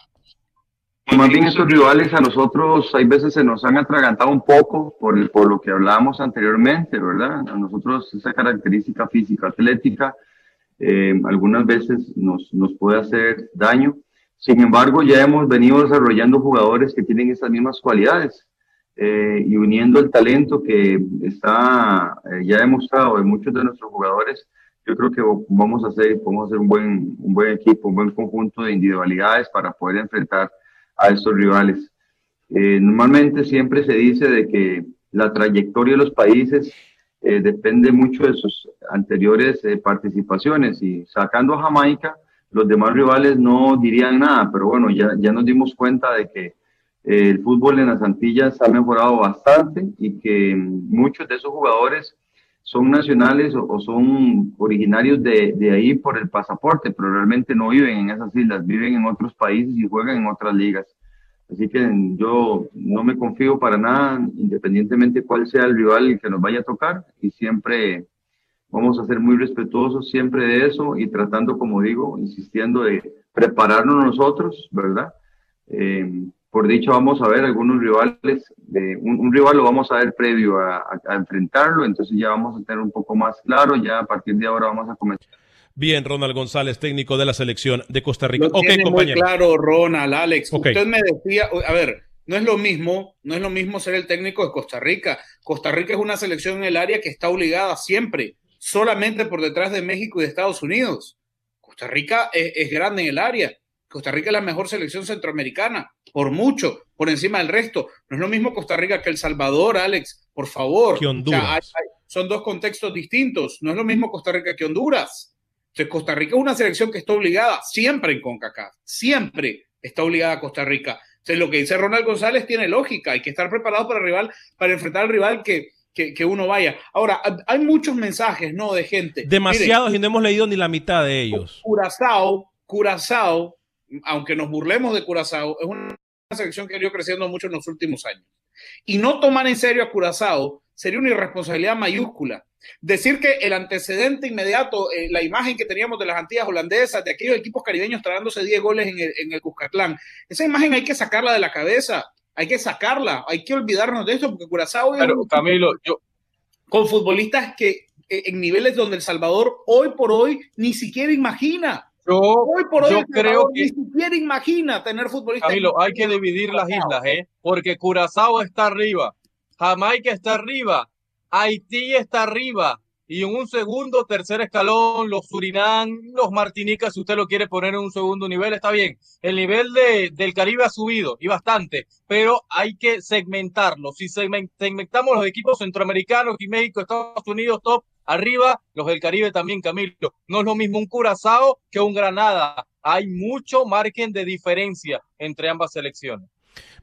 Más bien estos rivales a nosotros hay veces se nos han atragantado un poco por, por lo que hablábamos anteriormente, ¿verdad? A nosotros esa característica física atlética eh, algunas veces nos, nos puede hacer daño. Sin embargo, ya hemos venido desarrollando jugadores que tienen esas mismas cualidades eh, y uniendo el talento que está eh, ya demostrado en muchos de nuestros jugadores, yo creo que vamos a hacer, podemos hacer un buen, un buen equipo, un buen conjunto de individualidades para poder enfrentar a estos rivales. Eh, normalmente siempre se dice de que la trayectoria de los países eh, depende mucho de sus anteriores eh, participaciones y sacando a Jamaica, los demás rivales no dirían nada, pero bueno, ya, ya nos dimos cuenta de que el fútbol en las Antillas ha mejorado bastante y que muchos de esos jugadores son nacionales o, son originarios de, de, ahí por el pasaporte, pero realmente no viven en esas islas, viven en otros países y juegan en otras ligas. Así que yo no me confío para nada, independientemente cuál sea el rival que nos vaya a tocar, y siempre vamos a ser muy respetuosos siempre de eso y tratando, como digo, insistiendo de prepararnos nosotros, ¿verdad? Eh, por dicho, vamos a ver algunos rivales, de, un, rival lo vamos a ver previo a, enfrentarlo, entonces ya vamos a tener un poco más claro, ya a partir de ahora vamos a comenzar. Bien, Ronald González, técnico de la selección de Costa Rica. Lo tiene muy claro, Ronald, Alex. Usted me decía, a ver, no es lo mismo, no es lo mismo ser el técnico de Costa Rica. Costa Rica es una selección en el área que está obligada siempre, solamente por detrás de México y de Estados Unidos. Costa Rica es grande en el área Costa Rica es la mejor selección centroamericana, por mucho, por encima del resto. No es lo mismo Costa Rica que El Salvador, Alex, por favor. son dos contextos distintos. No es lo mismo Costa Rica que Honduras. Entonces, Costa Rica es una selección que está obligada siempre en CONCACAF, siempre está obligada a Costa Rica. Entonces, lo que dice Ronald González tiene lógica. Hay que estar preparado para, rival, para enfrentar al rival que, que, uno vaya. Ahora, hay muchos mensajes, ¿no? De gente. Demasiados y no hemos leído ni la mitad de ellos. Curazao, Curazao aunque nos burlemos de Curazao, es una selección que ha ido creciendo mucho en los últimos años. Y no tomar en serio a Curazao sería una irresponsabilidad mayúscula. Decir que el antecedente inmediato, eh, la imagen que teníamos de las Antillas holandesas, de aquellos equipos caribeños tragándose 10 goles en el, en Cuscatlán, esa imagen hay que sacarla de la cabeza, hay que sacarla, hay que olvidarnos de eso, porque Curazao Camilo, yo... con futbolistas que eh, en niveles donde El Salvador hoy por hoy ni siquiera imagina. Yo, hoy por hoy creo que ni siquiera imagina tener futbolistas. Camilo, hay que dividir las islas, ¿eh? Porque Curazao está arriba, Jamaica está arriba, Haití está arriba, y en un segundo, tercer escalón, los Surinam, los Martinicas, si usted lo quiere poner en un segundo nivel, está bien. El nivel de, del Caribe ha subido y bastante, pero hay que segmentarlo. Si segmentamos los equipos centroamericanos y México, Estados Unidos, top, Arriba, los del Caribe también, Camilo. No es lo mismo un Curazao que un Granada. Hay mucho margen de diferencia entre ambas selecciones.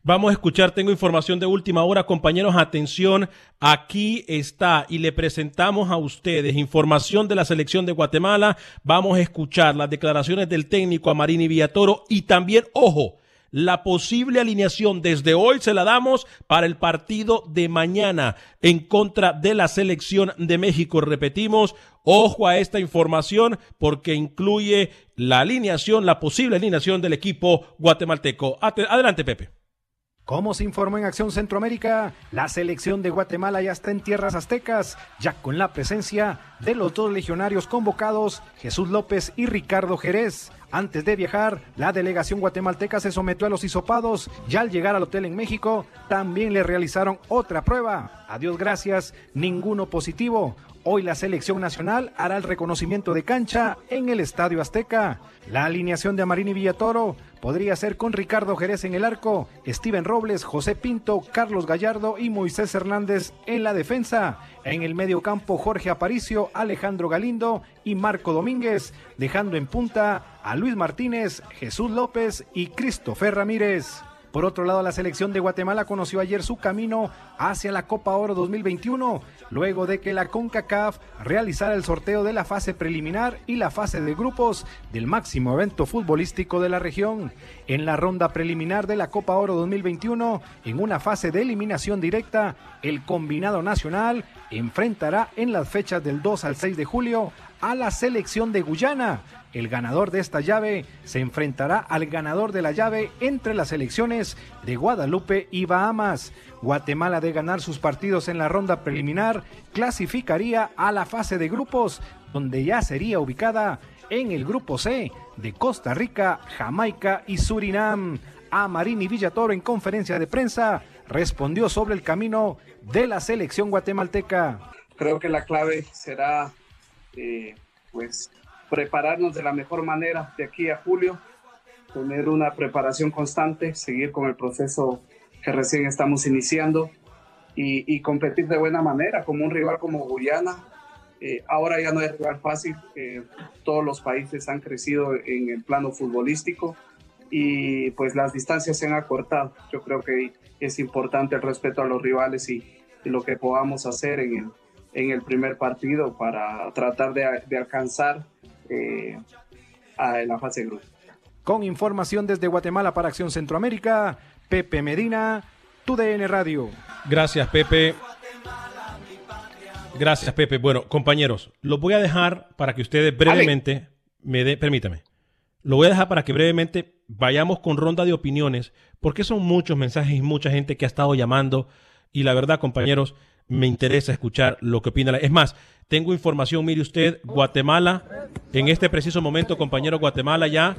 Vamos a escuchar, tengo información de última hora, compañeros, atención, aquí está y le presentamos a ustedes información de la selección de Guatemala. Vamos a escuchar las declaraciones del técnico Amarini Villatoro y también, ojo, la posible alineación desde hoy se la damos para el partido de mañana en contra de la selección de México. Repetimos, ojo a esta información porque incluye la alineación, la posible alineación del equipo guatemalteco. Adelante, Pepe. Como se informó en Acción Centroamérica, la selección de Guatemala ya está en tierras aztecas, ya con la presencia de los dos legionarios convocados, Jesús López y Ricardo Jerez. Antes de viajar, la delegación guatemalteca se sometió a los hisopados y al llegar al hotel en México, también le realizaron otra prueba. A Dios gracias, ninguno positivo. Hoy la selección nacional hará el reconocimiento de cancha en el Estadio Azteca. La alineación de Amarini Villatoro podría ser con Ricardo Jerez en el arco, Steven Robles, José Pinto, Carlos Gallardo y Moisés Hernández en la defensa. En el medio campo Jorge Aparicio, Alejandro Galindo y Marco Domínguez, dejando en punta a Luis Martínez, Jesús López y Christopher Ramírez. Por otro lado, la selección de Guatemala conoció ayer su camino hacia la Copa Oro 2021, luego de que la CONCACAF realizara el sorteo de la fase preliminar y la fase de grupos del máximo evento futbolístico de la región. En la ronda preliminar de la Copa Oro 2021, en una fase de eliminación directa, el combinado nacional enfrentará en las fechas del 2 al 6 de julio a la selección de Guyana el ganador de esta llave se enfrentará al ganador de la llave entre las selecciones de Guadalupe y Bahamas. Guatemala de ganar sus partidos en la ronda preliminar clasificaría a la fase de grupos, donde ya sería ubicada en el grupo C de Costa Rica, Jamaica y Surinam. A Marini Villatoro en conferencia de prensa respondió sobre el camino de la selección guatemalteca. Creo que la clave será eh, pues prepararnos de la mejor manera de aquí a julio, tener una preparación constante, seguir con el proceso que recién estamos iniciando y, competir de buena manera como un rival como Guyana. Eh, ahora ya no es rival fácil, eh, todos los países han crecido en el plano futbolístico y pues las distancias se han acortado. Yo creo que es importante el respeto a los rivales y, lo que podamos hacer en el, en el primer partido para tratar de, alcanzar eh, a la fase de grupo. Con información desde Guatemala para Acción Centroamérica, Pepe Medina, TUDN Radio. Gracias, Pepe. Gracias, Pepe. Bueno, compañeros, lo voy a dejar para que ustedes brevemente me den, permítame, lo voy a dejar para que brevemente vayamos con ronda de opiniones, porque son muchos mensajes y mucha gente que ha estado llamando. Y la verdad, compañeros, me interesa escuchar lo que opina. Es más, tengo información, mire usted, Guatemala, en este preciso momento, compañero Guatemala ya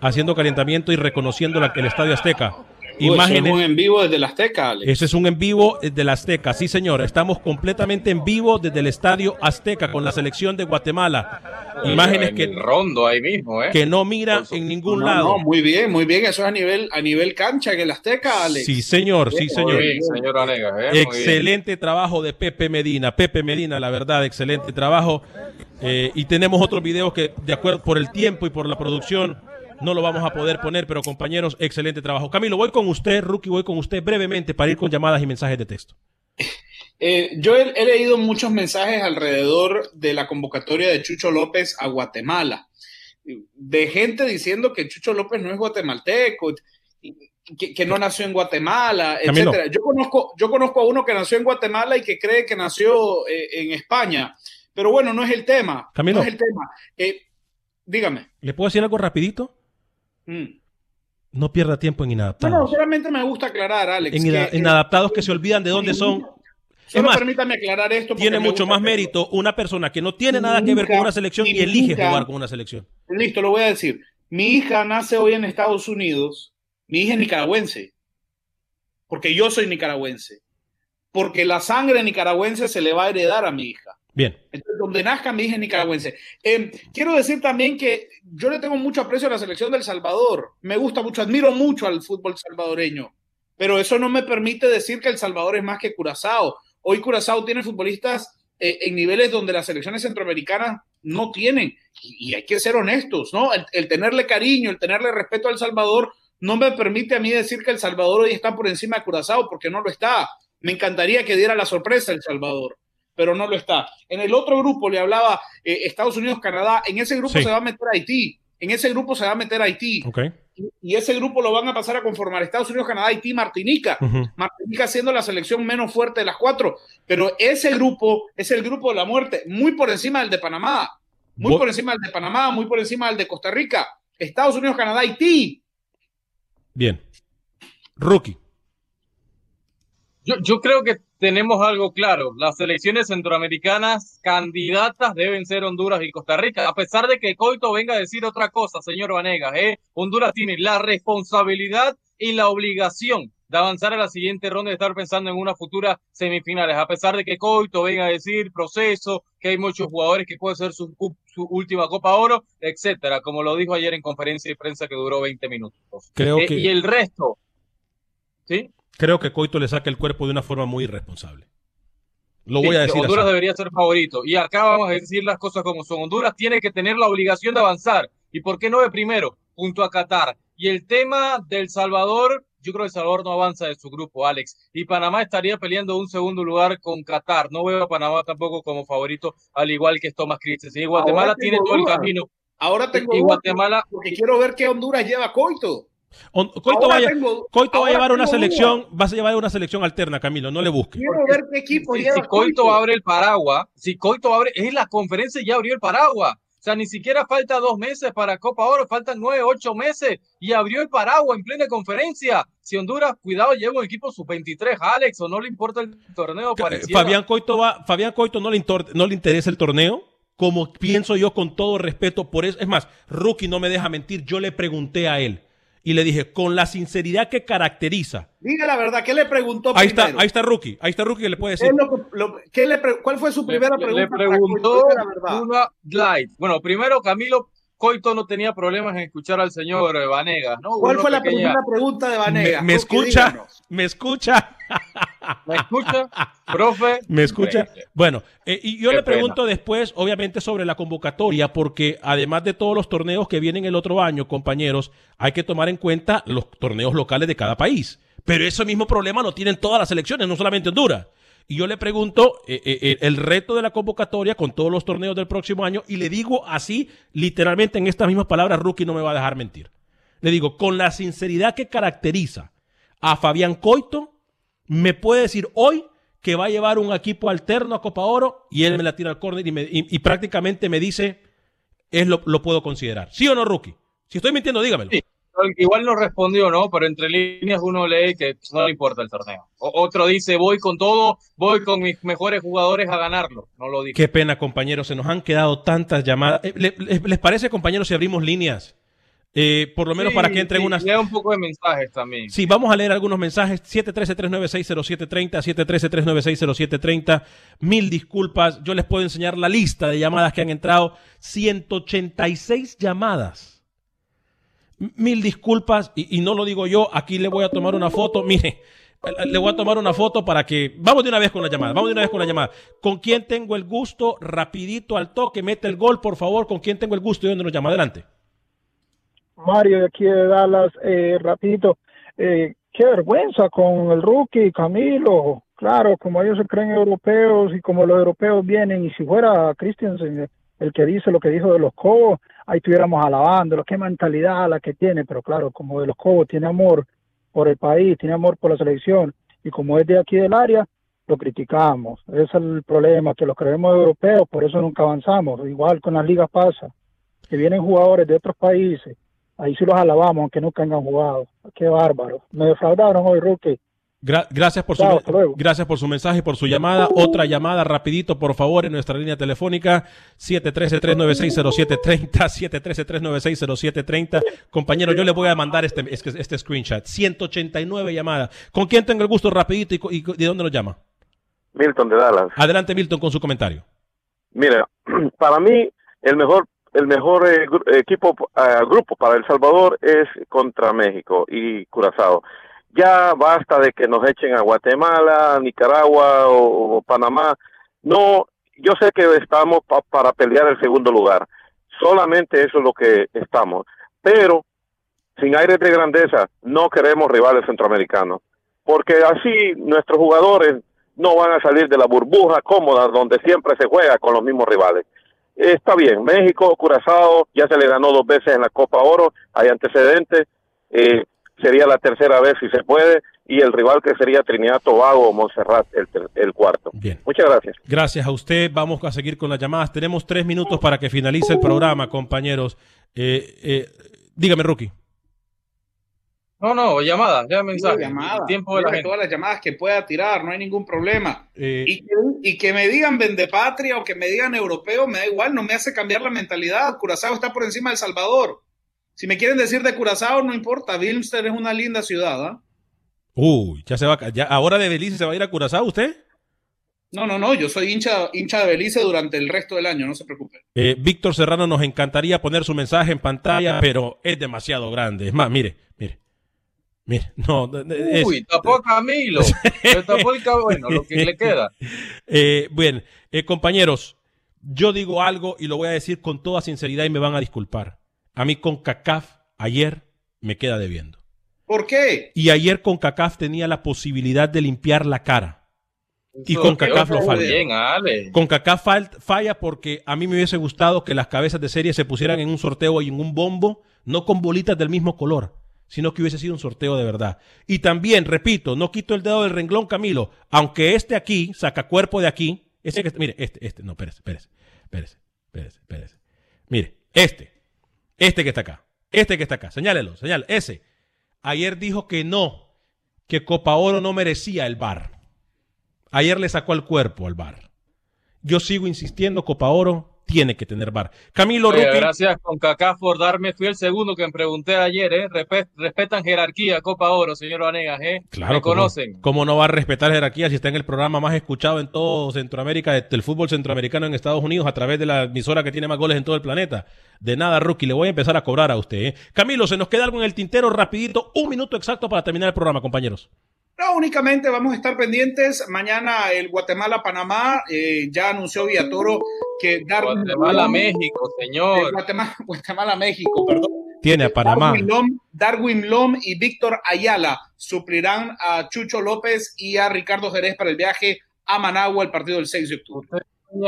haciendo calentamiento y reconociendo el Estadio Azteca imágenes. es un en vivo desde la Azteca, Alex. Ese es un en vivo desde la Azteca, sí señor. Estamos completamente en vivo desde el Estadio Azteca con la selección de Guatemala. imágenes que rondo ahí mismo, ¿eh? que no mira en ningún lado. muy bien, muy bien. Eso es a nivel a nivel cancha en el Azteca, Alex. Sí señor, sí señor. señor ¿eh? Excelente trabajo de Pepe Medina. Pepe Medina, la verdad, excelente trabajo. Eh, y tenemos otros videos que, de acuerdo por el tiempo y por la producción, no lo vamos a poder poner, pero compañeros, excelente trabajo. Camilo, voy con usted, Rookie, voy con usted brevemente para ir con llamadas y mensajes de texto. [LAUGHS] Eh, yo he, leído muchos mensajes alrededor de la convocatoria de Chucho López a Guatemala, de gente diciendo que Chucho López no es guatemalteco, que, no nació en Guatemala, etcétera. Yo conozco, yo conozco a uno que nació en Guatemala y que cree que nació eh, en España, pero bueno, no es el tema. Camilo. No es el tema. Eh, dígame. ¿Le puedo decir algo rapidito? Mm. No pierda tiempo en inadaptados. No, solamente me gusta aclarar, Alex. En que, inadaptados que se olvidan de dónde son. Solo más, permítame aclarar esto. Tiene mucho más mérito una persona que no tiene nada que ver con una selección y elige jugar con una selección. Listo, lo voy a decir. Mi hija nace hoy en Estados Unidos. Mi hija es nicaragüense. Porque yo soy nicaragüense. Porque la sangre nicaragüense se le va a heredar a mi hija. Bien. Entonces, donde nazca mi hija nicaragüense. Eh, quiero decir también que yo le tengo mucho aprecio a la selección del Salvador. Me gusta mucho, admiro mucho al fútbol salvadoreño. Pero eso no me permite decir que El Salvador es más que Curazao. Hoy Curazao tiene futbolistas eh, en niveles donde las selecciones centroamericanas no tienen. Y, hay que ser honestos, ¿no? El, tenerle cariño, el tenerle respeto al Salvador, no me permite a mí decir que El Salvador hoy está por encima de Curazao, porque no lo está. Me encantaría que diera la sorpresa El Salvador pero no lo está. En el otro grupo le hablaba eh, Estados Unidos, Canadá, en ese grupo se va a meter Haití, en ese grupo se va a meter Haití. Y, ese grupo lo van a pasar a conformar Estados Unidos, Canadá, Haití, Martinica. Martinica siendo la selección menos fuerte de las cuatro. Pero ese grupo es el grupo de la muerte, muy por encima del de Panamá, muy por encima del de Panamá, muy por encima del de Costa Rica. Estados Unidos, Canadá, Haití. Bien. Rookie. Yo, yo creo que tenemos algo claro. Las selecciones centroamericanas candidatas deben ser Honduras y Costa Rica. A pesar de que Coito venga a decir otra cosa, señor Vanegas, ¿eh? Honduras tiene la responsabilidad y la obligación de avanzar a la siguiente ronda y estar pensando en una futura semifinales. A pesar de que Coito venga a decir proceso, que hay muchos jugadores que puede ser su, última Copa Oro, etcétera, como lo dijo ayer en conferencia de prensa que duró 20 minutos. Creo eh, que... Y el resto, ¿sí? Creo que Coito le saca el cuerpo de una forma muy irresponsable. Lo voy a decir. Honduras debería ser favorito. Y acá vamos a decir las cosas como son. Honduras tiene que tener la obligación de avanzar. ¿Y por qué no de primero? Junto a Qatar. Y el tema del Salvador, yo creo que El Salvador no avanza de su grupo, Alex. Y Panamá estaría peleando un segundo lugar con Qatar. No veo a Panamá tampoco como favorito, al igual que Thomas Christensen. Y Guatemala tiene todo el camino. Ahora tengo y Guatemala porque quiero ver qué Honduras lleva Coito. Coito, va, a llevar una selección, vas a llevar una selección alterna, Camilo, no le busques. Quiero ver qué equipo si, si Coito abre el paraguas, si Coito abre, es la conferencia ya abrió el paraguas. O sea, ni siquiera falta dos meses para Copa Oro, faltan nueve, ocho meses y abrió el paraguas en plena conferencia. Si Honduras, cuidado, lleva un equipo sub-23, Alex, o no le importa el torneo. Fabián Coito, va, Fabián Coito no le, no le interesa el torneo, como pienso yo con todo respeto por eso. Es más, Rookie no me deja mentir, yo le pregunté a él y le dije, con la sinceridad que caracteriza. Diga la verdad, ¿qué le preguntó Ahí primero? está, ahí está Rookie, ahí está Rookie que le puede ¿Qué es decir. lo lo- qué le pre- ¿Cuál fue su primera Le- pregunta? Le preguntó la una glide. Bueno, primero Camilo Coito no tenía problemas en escuchar al señor eh, Vanegas, ¿no? ¿Cuál una fue la pequeña- primera pregunta de Me, Vanega? me Rookie, escucha, díganos. me escucha, [LAUGHS] ¿Me escucha? Profe. me escucha. Bueno, eh, y yo Qué le pena. pregunto después, obviamente, sobre la convocatoria, porque además de todos los torneos que vienen el otro año, compañeros, hay que tomar en cuenta los torneos locales de cada país. Pero ese mismo problema lo tienen todas las selecciones, no solamente Honduras. Y yo le pregunto eh, eh, el reto de la convocatoria con todos los torneos del próximo año y le digo así, literalmente en estas mismas palabras, Rookie no me va a dejar mentir. Le digo, con la sinceridad que caracteriza a Fabián Coito, me puede decir hoy que va a llevar un equipo alterno a Copa Oro y él me la tira al córner y, me- y- y prácticamente me dice, es lo, lo puedo considerar. ¿Sí o no, Rookie? Si estoy mintiendo, dígamelo. Sí. Igual no respondió, ¿no? Pero entre líneas uno lee que no le importa el torneo. O- otro dice, voy con todo, voy con mis mejores jugadores a ganarlo. No lo dijo. Qué pena, compañeros. Se nos han quedado tantas llamadas. Eh, ¿le- le- ¿Les parece, compañeros, si abrimos líneas? Eh, por lo menos Sí, para que entren sí, unas... lea un poco de mensajes también. Sí, vamos a leer algunos mensajes. 713-396-0730, 713-396-0730. Mil disculpas. Yo les puedo enseñar la lista de llamadas que han entrado. 186 llamadas. Mil disculpas. Y, y no lo digo yo. Aquí le voy a tomar una foto. [LAUGHS] Mire, le voy a tomar una foto para que... Vamos de una vez con la llamada. Vamos de una vez con la llamada. ¿Con quién tengo el gusto? Rapidito al toque. Mete el gol, por favor. ¿Con quién tengo el gusto y dónde nos llama? Adelante. Mario de aquí de Dallas, eh, rapidito, eh, qué vergüenza con el rookie Camilo, claro, como ellos se creen europeos y como los europeos vienen, y si fuera Christensen el que dice lo que dijo de los Cobos, ahí estuviéramos alabándolo, qué mentalidad la que tiene, pero claro, como de los Cobos tiene amor por el país, tiene amor por la selección, y como es de aquí del área, lo criticamos, ese es el problema, que los creemos europeos, por eso nunca avanzamos, igual con las ligas pasa, que vienen jugadores de otros países, ahí sí los alabamos, aunque nunca hayan jugado. Qué bárbaro. Me defraudaron hoy, Rookie. Gra- gracias por su Chao, gracias por su mensaje y por su llamada. Otra llamada rapidito, por favor, en nuestra línea telefónica 713-396-0730, 713-396-0730. Compañero, yo le voy a mandar este, este, este screenshot. 189 llamadas. ¿Con quién tengo el gusto rapidito y, y de dónde nos llama? Milton de Dallas. Adelante, Milton, con su comentario. Mira, [CLEARS THROAT] para mí el mejor el mejor eh, equipo eh, grupo para El Salvador es contra México y Curazao. Ya basta de que nos echen a Guatemala, Nicaragua o, o Panamá. No, yo sé que estamos pa- para pelear el segundo lugar. Solamente eso es lo que estamos. Pero sin aires de grandeza, no queremos rivales centroamericanos. Porque así nuestros jugadores no van a salir de la burbuja cómoda donde siempre se juega con los mismos rivales. Está bien, México, Curazao, ya se le ganó dos veces en la Copa Oro, hay antecedentes, eh, sería la tercera vez si se puede, y el rival que sería Trinidad Tobago o Montserrat, el, cuarto. Bien. Muchas gracias. Gracias a usted. Vamos a seguir con las llamadas. Tenemos tres minutos para que finalice el programa, compañeros. Eh, eh, dígame, Rookie. No, no, llamadas, ya mensajes. Llamada. El tiempo de la gente. todas las llamadas que pueda tirar, no hay ningún problema. Eh, Y, que, y que me digan vendepatria o que me digan europeo, me da igual, no me hace cambiar la mentalidad. Curazao está por encima de El Salvador. Si me quieren decir de Curazao, no importa. Wilmster es una linda ciudad. ¿ah? Uy, ya se va. Ya, ahora de Belice se va a ir a Curazao usted. No, no, no. Yo soy hincha, hincha de Belice durante el resto del año, no se preocupe. Eh, Víctor Serrano nos encantaría poner su mensaje en pantalla, pero es demasiado grande. Es más, mire, mire. No. es- Uy, tapó a Camilo. [LAUGHS] Le tapó el bueno, lo que le queda. [LAUGHS] Eh, bien, eh, compañeros, yo digo algo y lo voy a decir con toda sinceridad y me van a disculpar. A mí con CACAF ayer me queda debiendo. ¿Por qué? Y ayer con CACAF tenía la posibilidad de limpiar la cara. Y con CACAF lo falla. Bien. Con CACAF fal- falla porque a mí me hubiese gustado que las cabezas de serie se pusieran en un sorteo y en un bombo, no con bolitas del mismo color, sino que hubiese sido un sorteo de verdad. Y también, repito, no quito el dedo del renglón, Camilo, aunque este aquí, saca cuerpo de aquí, ese que, mire, este, este, no, espérese, espérese, espérese, espérese, espérese. Mire, este, este que está acá, este que está acá, señálelo, señale, ese. Ayer dijo que no, que Copa Oro no merecía el bar. Ayer le sacó al cuerpo al bar. Yo sigo insistiendo, Copa Oro tiene que tener bar. Camilo Rookie. Gracias con Cacá por darme, fui el segundo que me pregunté ayer, ¿eh? Respe- respetan jerarquía, Copa Oro, señor Vanegas, ¿eh? Claro, Me ¿cómo- conocen. ¿Cómo no va a respetar jerarquía si está en el programa más escuchado en todo Centroamérica, de- del fútbol centroamericano en Estados Unidos, a través de la emisora que tiene más goles en todo el planeta? De nada, Rookie, le voy a empezar a cobrar a usted. ¿eh? Camilo, se nos queda algo en el tintero rapidito, un minuto exacto para terminar el programa, compañeros. No, únicamente vamos a estar pendientes. Mañana el Guatemala-Panamá eh, ya anunció Villatoro que Darwin Guatemala, Lom- México, eh, señor. Guatemala, [LAUGHS] Guatemala-México, perdón. Tiene a Panamá. Darwin Lom, Darwin Lom y Víctor Ayala suplirán a Chucho López y a Ricardo Jerez para el viaje a Managua el partido del 6 de octubre.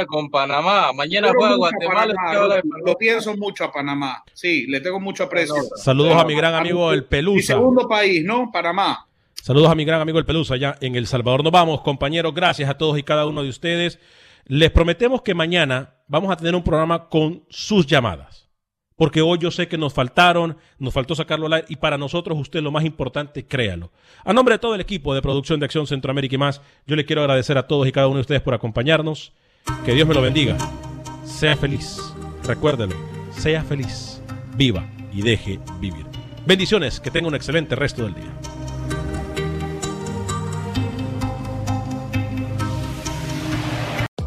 Con Panamá. Mañana juega Guatemala. Panamá, lo, lo pienso mucho a Panamá. Sí, le tengo mucho aprecio. Saludos a mi gran amigo el Mi Pelusa. segundo país, ¿no? Panamá. Saludos a mi gran amigo el Pelusa allá en El Salvador. Nos vamos, compañeros. Gracias a todos y cada uno de ustedes. Les prometemos que mañana vamos a tener un programa con sus llamadas. Porque hoy yo sé que nos faltaron, nos faltó sacarlo al aire y para nosotros usted lo más importante, créalo. A nombre de todo el equipo de producción de Acción Centroamérica y más, yo le quiero agradecer a todos y cada uno de ustedes por acompañarnos. Que Dios me lo bendiga. Sea feliz. Recuérdelo. Sea feliz. Viva y deje vivir. Bendiciones. Que tenga un excelente resto del día.